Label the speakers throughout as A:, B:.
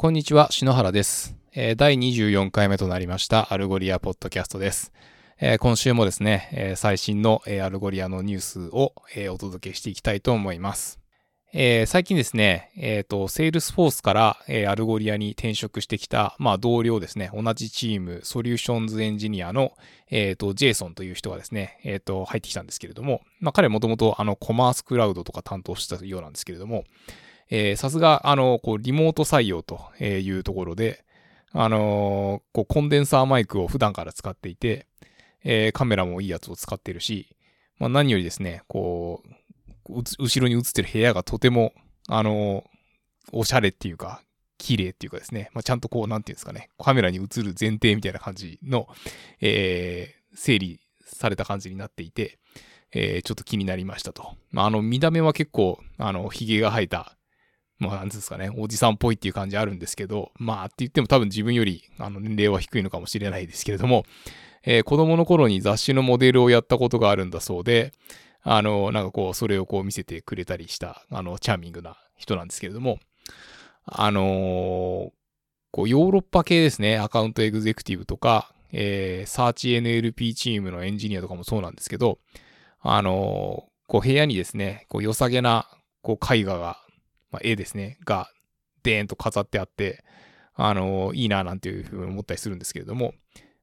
A: こんにちは、篠原です。えー第24回目となりました Algolia ポッドキャストです。今週もですね、最新の、 Algolia のニュースを、お届けしていきたいと思います。最近ですね、えっ、と、 Salesforce から、 Algolia に転職してきた、まあ、同僚ですね、同じチーム、 Solutions Engineer の、えっ、と、ジェイソンという人がですね、えっ、と、入ってきたんですけれども、まあ、彼もともと、あの、 Commerce Cloud とか担当したようなんですけれども、えさすが、あの、こう、リモート採用というところで、あのーこう、コンデンサーマイクを普段から使っていて、えーカメラもいいやつを使ってるし、まあ、何よりですね、こう、う後ろに映ってる部屋がとても、あのーおしゃれっていうか、綺麗っていうかですね、まあ、ちゃんとこう、なんていうんですかね、カメラに映る前提みたいな感じの、えー整理された感じになっていて、えーちょっと気になりましたと。まあ、あの、見た目は結構、あの、髭が生えた、まあ、なんですかね、おじさんっぽいっていう感じあるんですけど、まあ、って言っても多分自分より、あの、年齢は低いのかもしれないですけれども、えー子供の頃に雑誌のモデルをやったことがあるんだそうで、あの、なんかこう、それをこう見せてくれたりした、あの、チャーミングな人なんですけれども、あのーこう、ヨーロッパ系ですね、アカウントエグゼクティブとか、えー、サーチ NLP チームのエンジニアとかもそうなんですけど、あのーこう、部屋にですね、こう、良さげな、こう、絵画が、まあ、絵ですね、が、でーんと飾ってあって、あのいいな、なんていうふうに思ったりするんですけれども、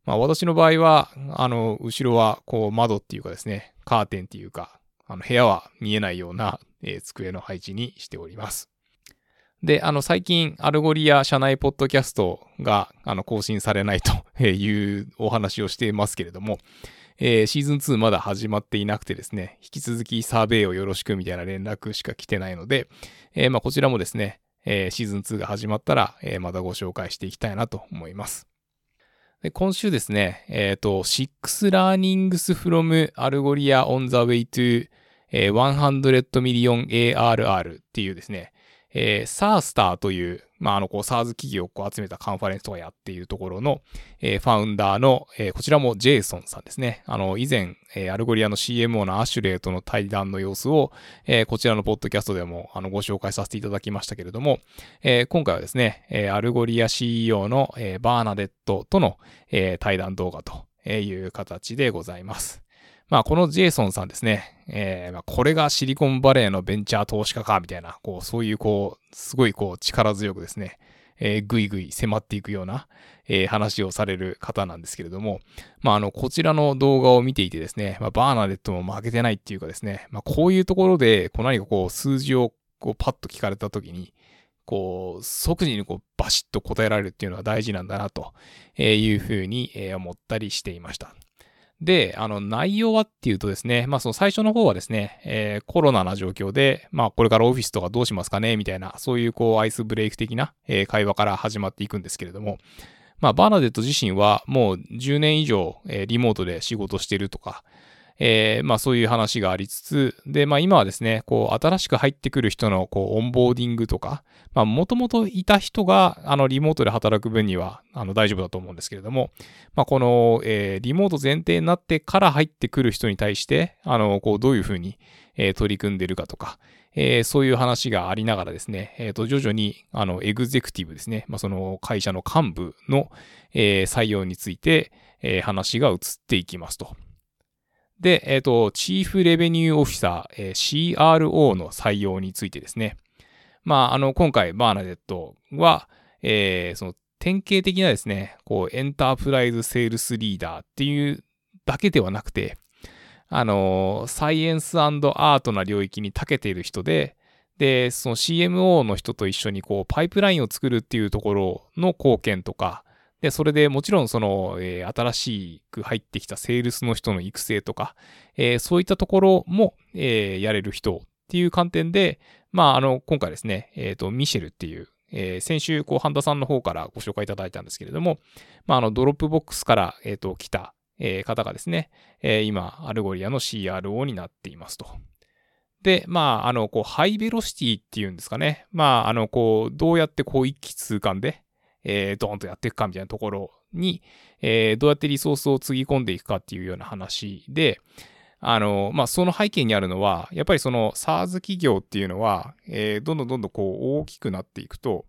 A: まあ、私の場合は、あの、後ろは、こう、窓っていうかですね、カーテンっていうか、あの、部屋は見えないような、えー机の配置にしております。で、あの、最近、 Algolia 社内ポッドキャストが、あの、更新されないというお話をしていますけれども、えーシーズン2まだ始まっていなくてですね、引き続きサーベイをよろしくみたいな連絡しか来てないので、えーまあ、こちらもですね、えーシーズン2が始まったら、えーまたご紹介していきたいなと思います。で今週ですね、えっ、と、6 learnings from Algoria on the way to 100 million ARR っていうですね、えー、SARSTAR という、まあ、あの、こう、SARS 企業をこう集めたカンファレンスとかやっているところの、えー founder の、えーこちらもジェイソンさんですね。あの、以前、えーアルゴリアの CMO のアシュレイとの対談の様子を、えーこちらのポッドキャストでも、あの、ご紹介させていただきましたけれども、えー今回はですね、えーアルゴリア CEO の、えーバーナデットとの、えー対談動画という形でございます。まあ、このジェイソンさんですね、えーまあ、これがシリコンバレーのベンチャー投資家か、みたいな、こう、そういう、こう、すごい、こう、力強くですね、えーぐいぐい迫っていくような、えー話をされる方なんですけれども、まあ、あの、こちらの動画を見ていてですね、まあ、バーナデットも負けてないっていうかですね、まあ、こういうところで、こう、何かこう、数字を、こう、パッと聞かれたときに、こう、即時にこう、バシッと答えられるっていうのが大事なんだな、というふうにえー思ったりしていました。で、あの、内容はっていうとですね、まあその最初の方はですね、えーコロナな状況で、まあこれからオフィスとかどうしますかねみたいな、そういうこうアイスブレイク的な、えー会話から始まっていくんですけれども、まあバーナデット自身はもう10年以上、えーリモートで仕事してるとか、えーまあそういう話がありつつ、で、まあ今はですね、こう新しく入ってくる人のこうオンボーディングとか、まあもともといた人があのリモートで働く分にはあの大丈夫だと思うんですけれども、まあこの、えーリモート前提になってから入ってくる人に対して、あの、こうどういうふうに、えー取り組んでるかとか、えーそういう話がありながらですね、えっ、と、徐々に、あの、エグゼクティブですね、まあその会社の幹部の、えー採用について、えー話が移っていきますと。で、えっ、と、チーフレベニューオフィサー、えー CRO の採用についてですね。まあ、あの、今回、バーナデットは、えーその、典型的なですね、こう、エンタープライズセールスリーダーっていうだけではなくて、あの、サイエンスアートな領域に長けている人で、で、その CMO の人と一緒にこう、パイプラインを作るっていうところの貢献とか、で、それでもちろんその、えー新しく入ってきたセールスの人の育成とか、えーそういったところも、えーやれる人っていう観点で、まあ、あの、今回ですね、えっ、と、ミシェルっていう、えー先週、こう、ハンダさんの方からご紹介いただいたんですけれども、まあ、あの、 Dropbox から、えっ、と、来た、えー方がですね、えー今、 Algolia の CRO になっていますと。で、まあ、あの、こう、 high velocity っていうんですかね。まあ、あの、こう、どうやってこう、一気通貫で、えー、ドーンとやっていくかみたいなところに、えーどうやってリソースをつぎ込んでいくかっていうような話で、あの、まあ、その背景にあるのは、やっぱりその SARS 企業っていうのは、えーどんどんどんどんこう大きくなっていくと、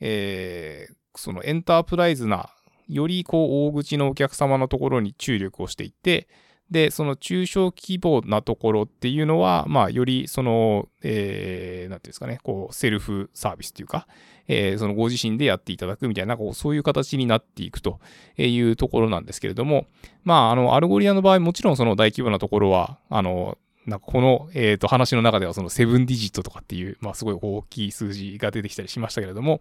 A: えー、そのエンタープライズな、よりこう大口のお客様のところに注力をしていって、で、その中小規模なところっていうのは、まあ、よりその、えー、なんていうんですかね、こう、セルフサービスというか、えー、そのご自身でやっていただくみたいな、こう、そういう形になっていくというところなんですけれども、まあ、あの、 Algolia の場合、もちろんその大規模なところは、あの、なんかこの、えっ、ー、と、話の中ではその seven digit とかっていう、まあすごい大きい数字が出てきたりしましたけれども、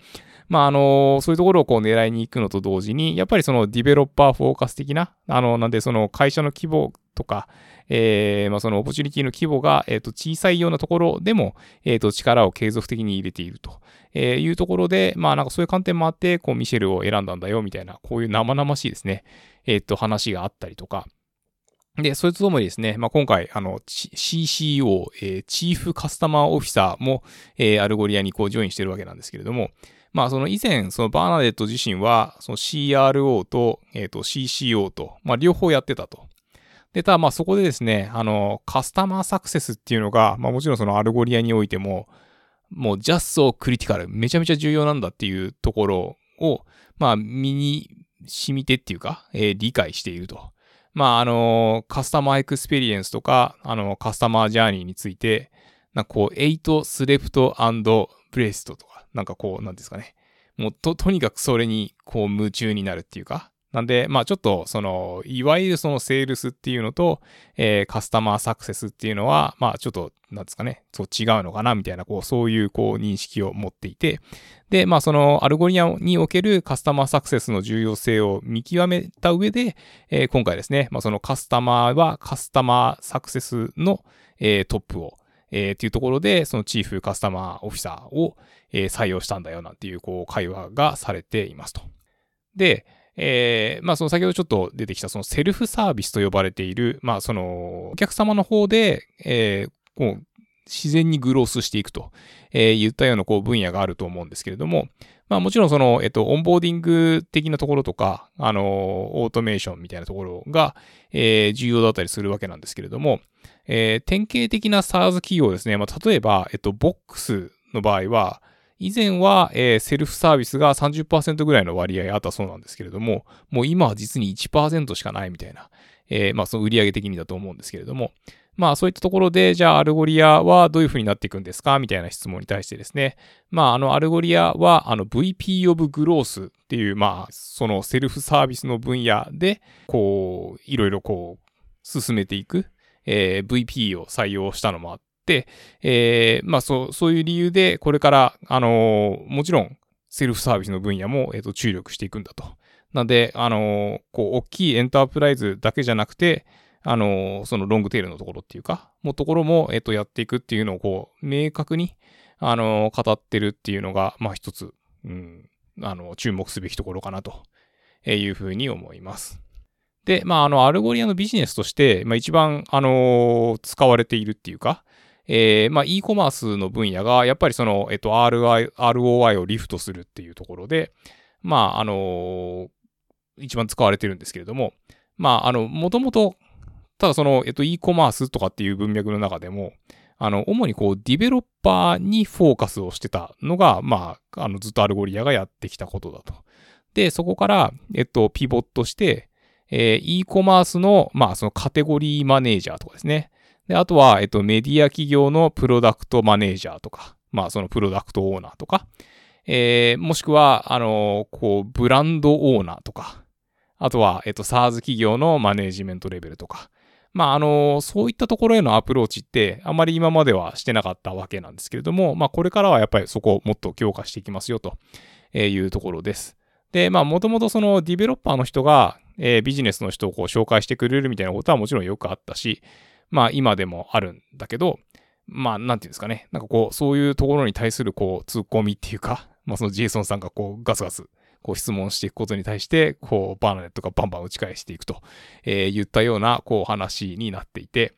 A: まああの、そういうところをこう狙いに行くのと同時に、やっぱりその developer focus 的な、あの、なんでその会社の規模とか、えー、まあその opportunity の規模が、えっ、ー、と、小さいようなところでも、えっ、ー、と、力を継続的に入れていると。えいうところで、まあなんかそういう観点もあって、こうミシェルを選んだんだよみたいな、こういう生々しいですね、えっ、と話があったりとか、で、それとともにですね、まあ、今回、あの、CCO、えー、チーフカスタマーオフィサーも、えー、 Algolia にこう、 join してるわけなんですけれども、まあ、その以前、そのバーナデット自身は、その CRO と、えっ、ー、と、CCO と、まあ、両方やってたと。で、ただ、まあ、そこでですね、あの、 customer success っていうのが、まあ、もちろんその Algolia においても、もう、 just critical、めちゃめちゃ重要なんだっていうところを、まあ、身に染みてっていうか、えー、理解していると。まあ、あの、 customer experience とか、あの、 customer journey について、なんかこう、 ate, slept, breathed とか、なんかこう、なんですかね。もうと、とにかくそれに、こう、夢中になるっていうか、なんで、まあちょっと、その、いわゆるそのセールスっていうのと、えー、カスタマーサクセスっていうのは、まあちょっと、なんですかね、そう違うのかな、みたいな、こう、そういう、こう、認識を持っていて、で、まあその、アルゴリアにおけるカスタマーサクセスの重要性を見極めた上で、えー、今回ですね、まあそのカスタマーはカスタマーサクセスの、えー、トップを、えー、っていうところで、そのチーフカスタマーオフィサーを、えー、採用したんだよなんていう、こう、会話がされていますと。で、えー、まあその先ほどちょっと出てきたそのセルフサービスと呼ばれている、まあそのお客様の方で、えー、こう自然にグロースしていくと、えー、言ったようなこう分野があると思うんですけれども、まあもちろんその、えっと、オンボーディング的なところとか、あの、オートメーションみたいなところが、えー、重要だったりするわけなんですけれども、えー、典型的な SARS 企業ですね、まあ例えば、えっと、ボックスの場合は、以前は、えー、セルフサービスが30%ぐらいの割合あったそうなんですけれども、もう今は実に1%しかないみたいな、えー、まあその売上的にだと思うんですけれども、まあそういったところで、じゃあアルゴリアはどういうふうになっていくんですかみたいな質問に対してですね。まああのアルゴリアはあの VP of Growth っていう、まあそのセルフサービスの分野で、こう、いろいろこう、進めていく、えー、VP を採用したのもあって、えー、まあそう、そういう理由で、これから、あのー、もちろん、セルフサービスの分野も、えっ、ー、と、注力していくんだと。なんで、あの、こう、大きいエンタープライズだけじゃなくて、あの、そのロングテールのところっていうか、もところも、えっ、と、やっていくっていうのを、こう、明確に、あの語ってるっていうのが、まあ一つ、うん、あの、注目すべきところかなというふうに思います。で、まあ、あの、アルゴリアのビジネスとして、まあ一番、あの使われているっていうか、えー、まあ、e コマースの分野が、やっぱりその、えっと、RI、ROI をリフトするっていうところで、まあ、あの、一番使われてるんですけれども、まあ、あの、もともと、ただその、えっと、e コマースとかっていう文脈の中でも、あの、主にこう、ディベロッパーにフォーカスをしてたのが、まあ、あの、ずっとアルゴリアがやってきたことだと。で、そこから、えっと、ピボットして、えー、e コマースの、まあ、そのカテゴリーマネージャーとかですね。で、あとは、えっと、メディア企業のプロダクトマネージャーとか、まあ、そのプロダクトオーナーとか、えー、もしくは、あの、こう、ブランドオーナーとか、あとは、えっと、SARS 企業のマネージメントレベルとか、まあ、あの、そういったところへのアプローチって、あまり今まではしてなかったわけなんですけれども、まあ、これからはやっぱりそこをもっと強化していきますよというところです。で、まあ、もともとそのディベロッパーの人が、えー、ビジネスの人をこう紹介してくれるみたいなことはもちろんよくあったし、まあ今でもあるんだけど、まあなんていうんですかね。なんかこう、そういうところに対するこう、突っ込みっていうか、まあそのジェイソンさんがこう、ガスガス、こう質問していくことに対して、こう、バーナデットがバンバン打ち返していくと、えー、言ったような、こう話になっていて、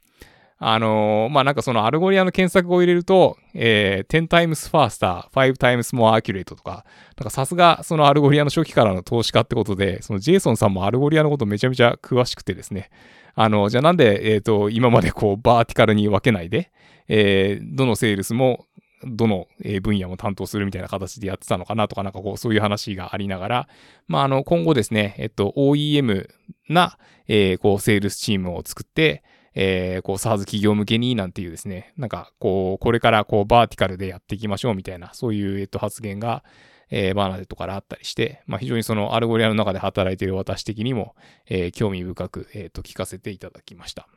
A: あのー、まあ、なんかそのアルゴリアの検索を入れると、えー、10 times faster, 5 times more accurate とか、なんかさすがそのアルゴリアの初期からの投資家ってことで、そのジェイソンさんもアルゴリアのことめちゃめちゃ詳しくてですね、あの、じゃあなんで、えっ、ー、と、今までこう、バーティカルに分けないで、えー、どのセールスも、どの分野も担当するみたいな形でやってたのかなとか、なんかこう、そういう話がありながら、まあ、あの、今後ですね、えっと、OEM な、えー、こう、セールスチームを作って、えー、こう、SARS 企業向けになんていうですね、なんか、こう、これからこう、バーティカルでやっていきましょうみたいな、そういう、えっと、発言が、えー、バーナデットからあったりして、まあ、非常にそのアルゴリアの中で働いている私的にも、えー、興味深く、えっ、ー、と、聞かせていただきました。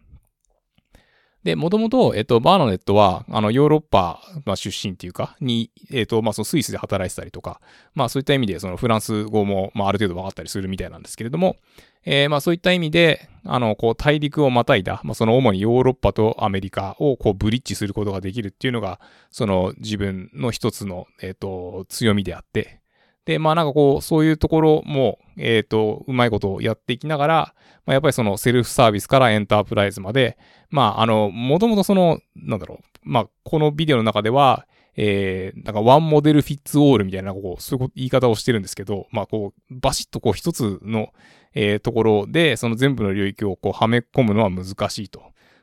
A: で、もともと、えっと、バーナネットは、あの、ヨーロッパ、まあ、出身っていうか、に、えっと、まあ、そのスイスで働いてたりとか、まあ、そういった意味で、そのフランス語も、まあ、ある程度分かったりするみたいなんですけれども、えー、まあ、そういった意味で、あの、こう、大陸をまたいだ、まあ、その主にヨーロッパとアメリカを、こう、ブリッジすることができるっていうのが、その、自分の一つの、えっと、強みであって、で、まあなんかこう、そういうところも、えっ、ー、と、うまいことをやっていきながら、まあ、やっぱりそのセルフサービスからエンタープライズまで、まああの、もともとその、なんだろう、まあこのビデオの中では、えー、なんかワンモデルフィッツオールみたいな、こう、そういう言い方をしてるんですけど、まあこう、バシッとこう一つの、えー、ところで、その全部の領域をこうはめ込むのは難しいと。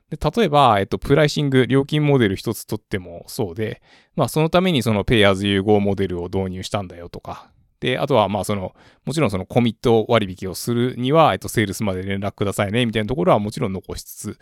A: で、例えば、えっと、プライシング、料金モデル一つとってもそうで、まあそのためにその Pay as you go モデルを導入したんだよとか、で、あとは、まあ、その、もちろんそのコミット割引をするには、えっと、セールスまで連絡くださいね、みたいなところはもちろん残しつつ、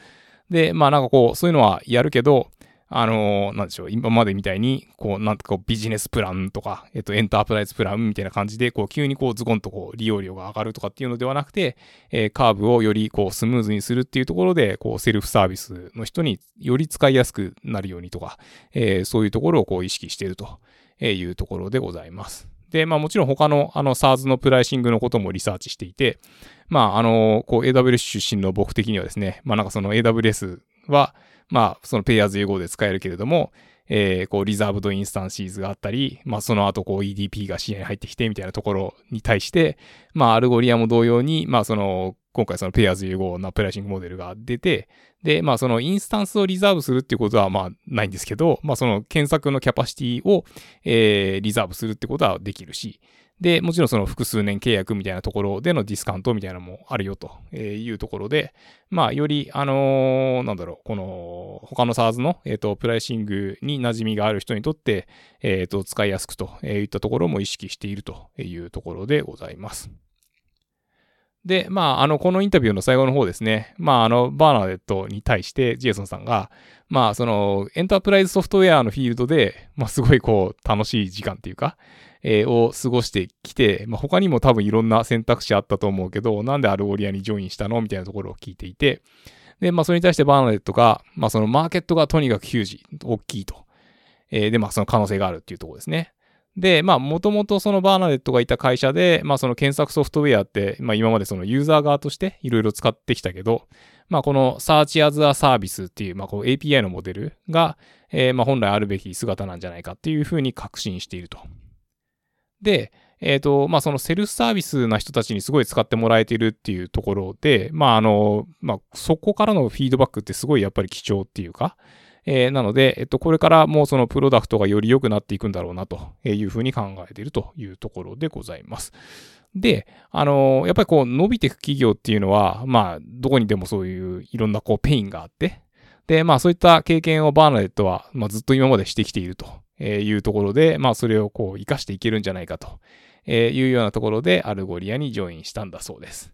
A: で、まあ、なんかこう、そういうのはやるけど、あのー、なんでしょう、今までみたいに、こう、なんか、ビジネスプランとか、えっと、エンタープライズプランみたいな感じで、こう、急にこう、ズコンとこう、利用料が上がるとかっていうのではなくて、えー、カーブをよりこう、スムーズにするっていうところで、こう、セルフサービスの人により使いやすくなるようにとか、えー、そういうところをこう、意識しているというところでございます。で、まあもちろん他のあの SARS のプライシングのこともリサーチしていて、まああの、こう AWS 出身の僕的にはですね、まあなんかその AWS は、まあその Pay as you go で使えるけれども、えー、こう、 Reserved Instances があったり、まあ、その後、こう、EDP が視野に入ってきて、みたいなところに対して、まあ、アルゴリアも同様に、まあ、その、今回その Pay as you go なプライシングモデルが出て、で、まあそのインスタンスをリザーブするっていうことはまあないんですけど、まあその検索のキャパシティを、えー、リザーブするってことはできるし、で、もちろんその複数年契約みたいなところでのディスカウントみたいなのもあるよというところで、まあ、より、あのー、なんだろう、この、他の SARS の、えっ、ー、と、プライシングに馴染みがある人にとって、えっ、ー、と、使いやすくといったところも意識しているというところでございます。で、まあ、あの、このインタビューの最後の方ですね、まあ、あの、バーナーデットに対して、ジェイソンさんが、まあ、その、エンタープライズソフトウェアのフィールドで、まあ、すごいこう、楽しい時間っていうか、えー、を過ごしてきて、まあ、他にも多分いろんな選択肢あったと思うけど、なんでアルゴリアにジョインしたの？みたいなところを聞いていて、で、まあ、それに対してバーナーデットが、まあ、そのマーケットがとにかくヒュージ、大きいと。えー、で、まあ、その可能性があるっていうところですね。で、まあ、もともとそのバーナデットがいた会社で、まあ、その検索ソフトウェアって、まあ、今までそのユーザー側としていろいろ使ってきたけど、まあ、この Search as a Service っていう、まあ、こう API のモデルが、えー、まあ、本来あるべき姿なんじゃないかっていうふうに確信していると。で、えっ、ー、と、まあ、そのセルフサービスな人たちにすごい使ってもらえてるっていうところで、まあ、あの、まあ、そこからのフィードバックってすごいやっぱり貴重っていうか、えー、なので、えっと、これからもうそのプロダクトがより良くなっていくんだろうなというふうに考えているというところでございます。で、あのー、やっぱりこう伸びていく企業っていうのは、まあ、どこにでもそういういろんなこうペインがあって、で、まあそういった経験をバーナデットは、まあずっと今までしてきているとえいうところで、まあそれをこう活かしていけるんじゃないかというようなところでアルゴリアにジョインしたんだそうです。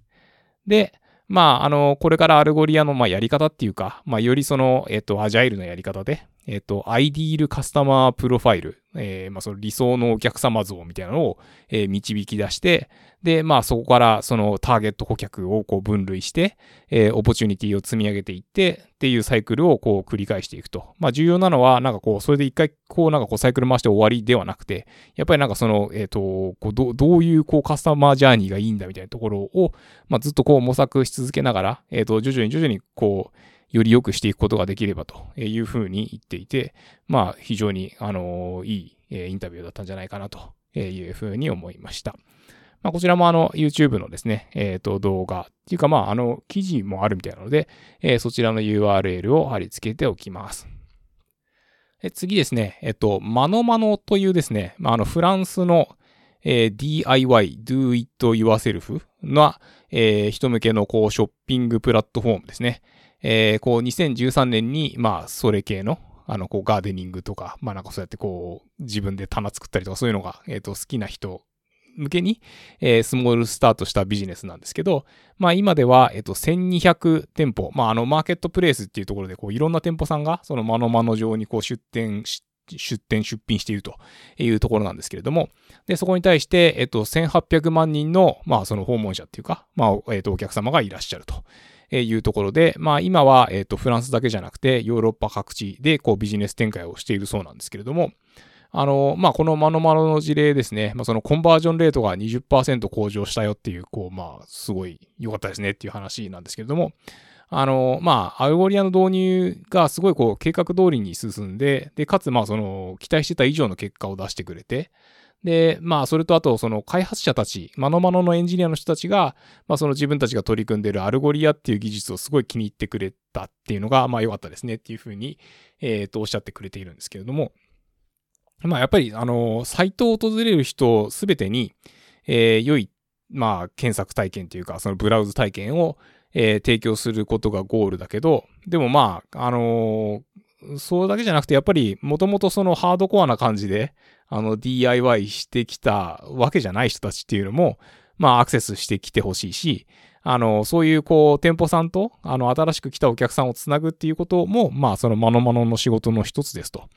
A: で、まあ、あの、これからアルゴリアの、まあ、やり方っていうか、まあ、よりその、えっ、と、アジャイルなやり方で、えっ、と、アイディールカスタマープロファイル、えー、まあ、その理想のお客様像みたいなのを、えー、導き出して、で、まあ、そこからそのターゲット顧客をこう分類して、え、オポチュニティを積み上げていって、っていうサイクルをこう繰り返していくと。まあ、重要なのは、なんかこう、それで一回、こう、なんかこう、サイクル回して終わりではなくて、やっぱりなんかその、えっ、と、こうど、どういうこう、カスタマージャーニーがいいんだみたいなところを、まあ、ずっとこう、模索し続けながら、えっ、と、徐々に徐々にこう、より良くしていくことができればというふうに言っていて、まあ、非常に、あの、いいインタビューだったんじゃないかなというふうに思いました。まあ、こちらもあの YouTube のですね、えっ、と動画っていうかまああの記事もあるみたいなので、え、そちらの URL を貼り付けておきます。次ですね、えっ、と、マノマノというですね、まあ、あのフランスの、えー、DIY, Do It Yourself な、えー、人向けのこうショッピングプラットフォームですね。えー、こう2013年に、まあ、それ系の、あの、こう、ガーデニングとか、まあなんかそうやってこう、自分で棚作ったりとかそういうのが、えっ、と、好きな人向けに、えー、スモールスタートしたビジネスなんですけど、まあ今では、えっと、1200店舗、まああの、マーケットプレイスっていうところで、こう、いろんな店舗さんが、そのマノマノ上にこう出店し、出店、出品しているというところなんですけれども、で、そこに対して、えっと、1800万人の、まあその訪問者っていうか、まあ、えっと、お客様がいらっしゃると。えいうところで、まあ今は、えっと、フランスだけじゃなくて、ヨーロッパ各地でこうビジネス展開をしているそうなんですけれども、あの、まあ、このマノマノの事例ですね、まあ、そのコンバージョンレートが20%向上したよっていう、こう、まあ、すごい良かったですねっていう話なんですけれども、あの、まあ、アルゴリアの導入がすごいこう、計画通りに進んで、で、かつ、まあ、その、期待してた以上の結果を出してくれて、で、まあ、それとあと、その開発者たち、マノマノのエンジニアの人たちが、まあ、その自分たちが取り組んでいるアルゴリアっていう技術をすごい気に入ってくれたっていうのが、まあ、良かったですねっていうふうに、えっ、ー、と、おっしゃってくれているんですけれども、まあやっぱり、あの、サイトを訪れる人すべてに、えー、良い、まあ検索体験というか、そのブラウズ体験を、えー、提供することがゴールだけど、でもまあ、あのー、それだけじゃなくて、やっぱり、もともとそのハードコアな感じで、あの、DIY してきたわけじゃない人たちっていうのも、まあ、アクセスしてきてほしいし、あの、そういう、こう、店舗さんと、あの、新しく来たお客さんをつなぐっていうことも、まあ、その、まのまのの仕事の一つですと。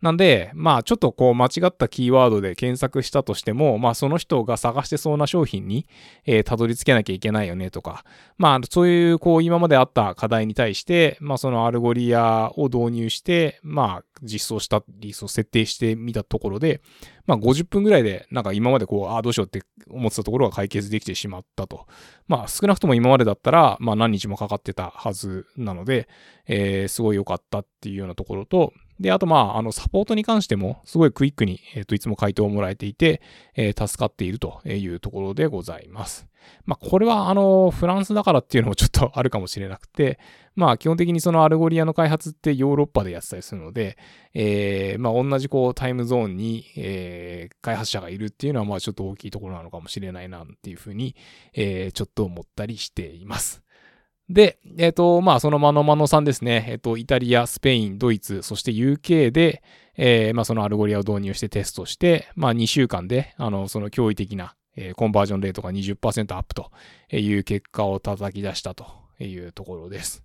A: なんで、まあちょっとこう間違ったキーワードで検索したとしても、まあその人が探してそうな商品に、えー、たどり着けなきゃいけないよねとか、まあそういうこう今まであった課題に対して、まあその Algolia を導入して、まあ実装したり、そう設定してみたところで、まあ50分ぐらいでなんか今までこう、ああどうしようって思ってたところが解決できてしまったと。まあ少なくとも今までだったら、まあ何日もかかってたはずなので、えー、すごい良かったっていうようなところと、で、あとまあ、あの、サポートに関しても、すごいクイックに、えっ、ー、と、いつも回答をもらえていて、えー、助かっているというところでございます。まあ、これは、あの、フランスだからっていうのもちょっと あるかもしれなくて、まあ、基本的にその Algolia の開発ってヨーロッパでやってたりするので、えー、まあ、同じこう、タイムゾーンに、えー、開発者がいるっていうのは、まあ、ちょっと大きいところなのかもしれないな、っていうふうに、えー、ちょっと思ったりしています。で、えっ、ー、と、まあ、その ManoMano さんですね、えっ、ー、と、イタリア、スペイン、ドイツ、そして UK で、えー、まあ、その Algolia を導入してテストして、まあ、2週間で、あの、その驚異的な、えー、コンバージョンレートが20%アップという結果を叩き出したというところです。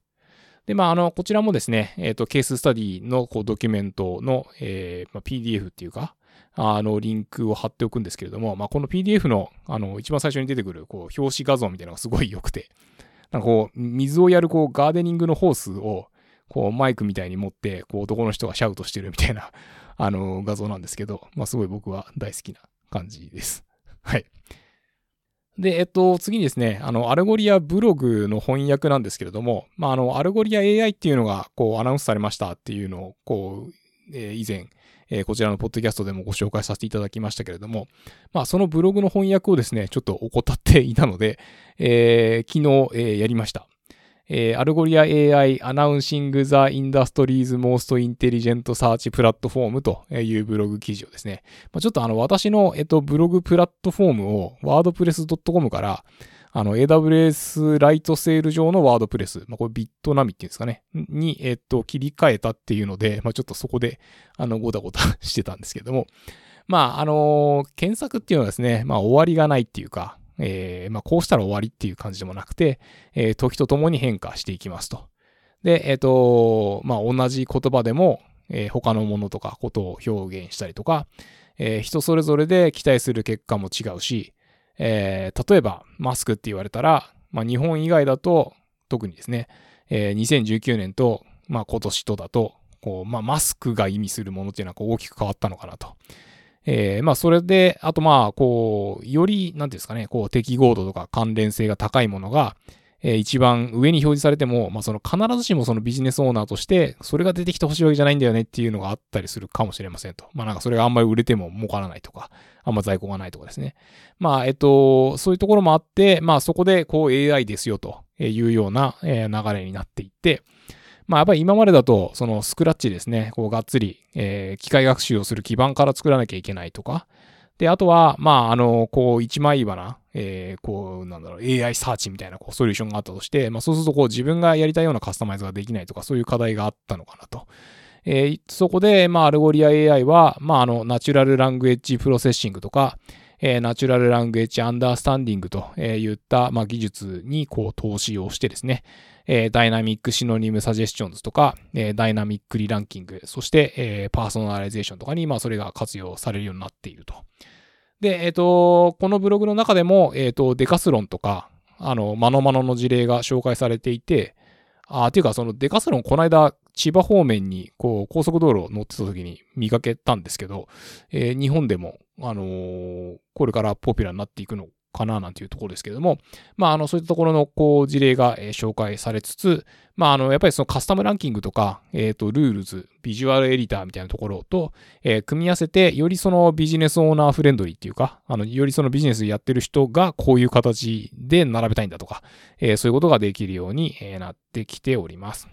A: で、まあ、あの、こちらもですね、えっ、と、ケーススタディのこうドキュメントの、えまあ、PDF っていうか、あの、リンクを貼っておくんですけれども、まあ、この PDF の、あの、一番最初に出てくる、こう、表紙画像みたいなのがすごい良くて、なんかこう、水をやるこう、ガーデニングのホースを、こう、マイクみたいに持って、こう、男の人がシャウトしてるみたいな、あの、画像なんですけど、まあ、すごい僕は大好きな感じです。はい。で、えっと、次にですね、あの、 Algolia ブログの翻訳なんですけれども、まあ、あの、 Algolia AI っていうのが、こう、アナウンスされましたっていうのを、こう、えー、以前、え、こちらのポッドキャストでもご紹介させていただきましたけれども、まあ、そのブログの翻訳をですね、ちょっと怠っていたので、えー、昨日、え、やりました。えー、 Algolia AI Announcing the Industry's Most Intelligent Search Platform というブログ記事をですね、まあ、ちょっとあの私の、えっと、ブログプラットフォームを wordpress.com からあの、AWS Lightsail 上の WordPress、まあ、これ Bitnami っていうんですかね、に、えっと、切り替えたっていうので、まあ、ちょっとそこで、あの、ごたごたしてたんですけども、まあ、あのー、検索っていうのはですね、まあ、終わりがないっていうか、えー、まあ、こうしたら終わりっていう感じでもなくて、えー、時とともに変化していきますと。で、えっ、ー、と、まあ、同じ言葉でも、えー、他のものとかことを表現したりとか、えー、人それぞれで期待する結果も違うし、えー、例えばマスクって言われたら、まあ、日本以外だと特にですね、えー、2019年と、まあ、今年とだと、こう、まあ、マスクが意味するものっていうのはこう大きく変わったのかなと。えー、まあ、それで、あとまあ、こう、より、なんていうんですかね、こう、適合度とか関連性が高いものが、えー、一番上に表示されても、まあ、その必ずしもそのビジネスオーナーとして、それが出てきてほしいわけじゃないんだよねっていうのがあったりするかもしれませんと。まあ、なんかそれがあんまり売れても儲からないとか、あんま在庫がないとかですね。まあ、えっと、そういうところもあって、まあ、そこでこう AI ですよというような流れになっていって、まあ、やっぱり今までだと、そのスクラッチですね、こうがっつり、えー、機械学習をする基盤から作らなきゃいけないとか、で、あとは、まあ、あの、こう、一枚岩な、えー、こう、なんだろう、AI サーチみたいなこうソリューションがあったとして、まあ、そうすると、こう、自分がやりたいようなカスタマイズができないとか、そういう課題があったのかなと。えー、そこで、まあ、 Algolia AI は、まあ、あの、 Natural Language Processing とか、えー、 Natural Language Understanding といった、まあ、技術にこう投資をしてですね、えー、 Dynamic Synonym Suggestions とか、えー、 Dynamic Re-Ranking、そして、えー、パーソナライゼーションとかに、まあ、それが活用されるようになっていると。で、えっ、ー、と、このブログの中でも、えっ、ー、と、 Decathlon とか、あの、 ManoMano の事例が紹介されていて、あ、っていうか、その Decathlon、この間、千葉方面に、こう、高速道路を乗ってた時に見かけたんですけど、えー、日本でも、あのー、これからポピュラーになっていくのかななんていうところですけれども、まあ、あの、そういったところの、こう、事例が、えー、紹介されつつ、まあ、あの、やっぱりその Custom Ranking とか、えっ、ー、と、 Rules、 Visual Editor みたいなところと、えー、組み合わせて、よりその business owner friendly っていうか、あの、よりそのビジネスやってる人がこういう形で並べたいんだとか、えー、そういうことができるように、えー、なってきております。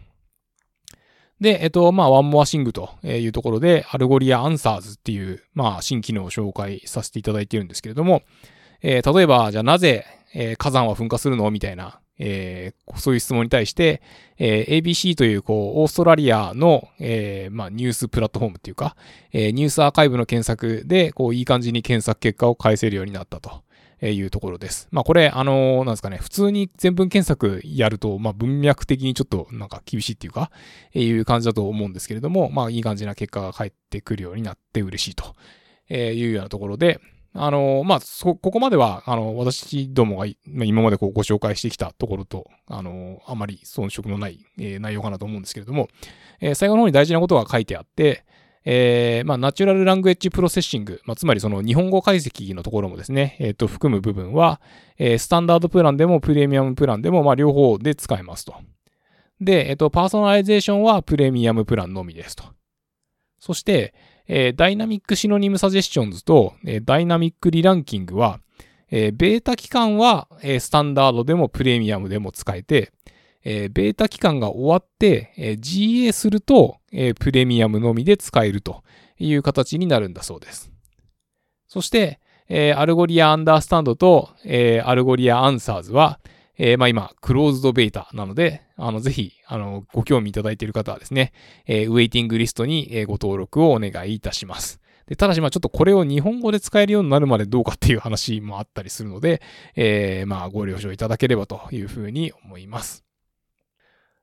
A: で、えっと、まあ、 One more thing というところで、 Algolia Answers っていう、まあ、新機能を紹介させていただいているんですけれども、えー、例えば、じゃあなぜ、えー、火山は噴火するの？みたいな、えー、そういう質問に対して、えー、ABC という、こう、オーストラリアの、えー、まあ、ニュースプラットフォームっていうか、えー、ニュースアーカイブの検索で、こう、いい感じに検索結果を返せるようになったと。いうところです。まあこれ、あのー、なんですかね、普通に全文検索やると、まあ文脈的にちょっとなんか厳しいっていうか、えいう感じだと思うんですけれども、まあいい感じな結果が返ってくるようになって嬉しいとえいうようなところで、あの、まあ、そ、ここまでは、あの、私どもがまあ今までこうご紹介してきたところと、あの、あまり遜色のない、えー、内容かなと思うんですけれども、えー、最後の方に大事なことが書いてあって、えー、まあ、ナチュラルラングエッジプロセッシング、まあ、つまりその日本語解析のところもですね、えっ、ー、と、含む部分は、えー、スタンダードプランでもプレミアムプランでも、まあ、両方で使えますと。で、えっ、と、パーソナライゼーションはプレミアムプランのみですと。そして、えー、 Dynamic Synonym Suggestions と、えー、 Dynamic Re-Ranking は、えー、ベータ期間は、えー、スタンダードでもプレミアムでも使えて、えー、ベータ期間が終わって、えー、GA すると、えー、プレミアムのみで使えるという形になるんだそうです。そして、えー、 Algolia Understand と、えー、 Algolia Answers は、えー、まあ今、クローズドベータなので、あの、ぜひ、あの、ご興味いただいている方はですね、えー、ウェイティングリストに、ご登録をお願いいたします。でただし、まあちょっとこれを日本語で使えるようになるまでどうかっていう話もあったりするので、えー、まあご了承いただければというふうに思います。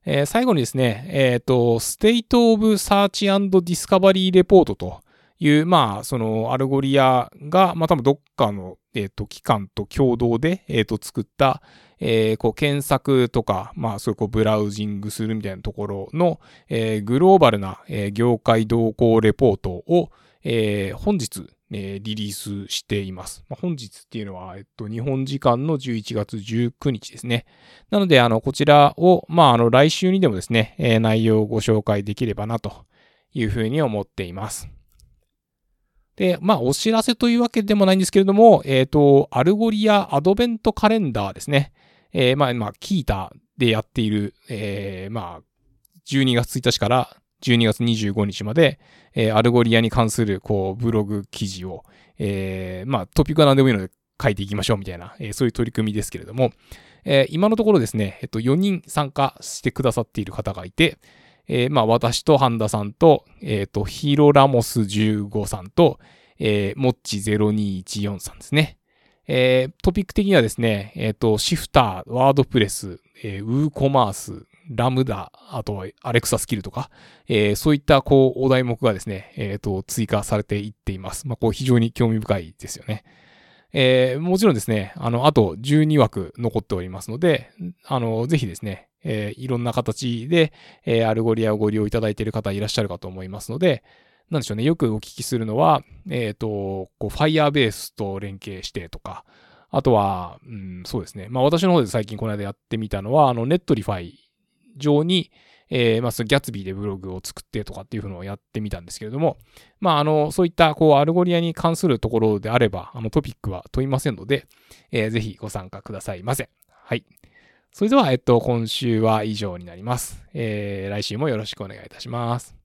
A: えー、最後にですね、えっ、ー、と、State of Search and Discovery Report という、まあ、その Algolia が、まあ多分どっかの、えっ、ー、と、機関と共同で、えっ、と、作った、えー、こう検索とか、まあそういうこうブラウジングするみたいなところの、えー、グローバルな、えー、業界動向レポートを、えー、本日、えー、リリースしています。まあ、本日っていうのは、えっと、日本時間の11月19日ですね。なので、あの、こちらを、まあ、あの、来週にでもですね、えー、内容をご紹介できればなというふうに思っています。で、まあ、お知らせというわけでもないんですけれども、えっ、ー、と、 Algolia アドベントカレンダーですね。えー、まあ、まあ、 Qiita でやっている、えー、まあ、12月1日から12月25日まで、えー、 Algolia に関する、こう、ブログ記事を、えー、まあ、トピックは何でもいいので書いていきましょうみたいな、えー、そういう取り組みですけれども、えー、今のところですね、えっと、4人参加してくださっている方がいて、えー、まあ、私とハンダさんと、えっ、ー、と、ヒーロラモス15さんと、えー、モッチ0214さんですね。えー、トピック的にはですね、えっ、ー、と、シフター、ワードプレス、えー、ウーコマース、ラムダ、あとはアレクサスキルとか、えー、そういったこうお題目がですね、えっ、ー、と、追加されていっています。まあ、こう非常に興味深いですよね。えー、もちろんですね、あの、あと12枠残っておりますので、あの、ぜひですね、えー、いろんな形で、えー、 Algolia をご利用いただいている方いらっしゃるかと思いますので、なんでしょうね、よくお聞きするのは、えっ、ー、と、こう、Firebase と連携してとか、あとは、うん、そうですね。まあ私の方で最近この間やってみたのは、あの、 Netlify 上に、えー、まあ、その Gatsby でブログを作ってとかっていうのをやってみたんですけれども、まあ、あの、そういった、こう、 Algolia に関するところであれば、あの、トピックは問いませんので、えー、ぜひご参加くださいませ。はい。それでは、えっと、今週は以上になります。えー、来週もよろしくお願いいたします。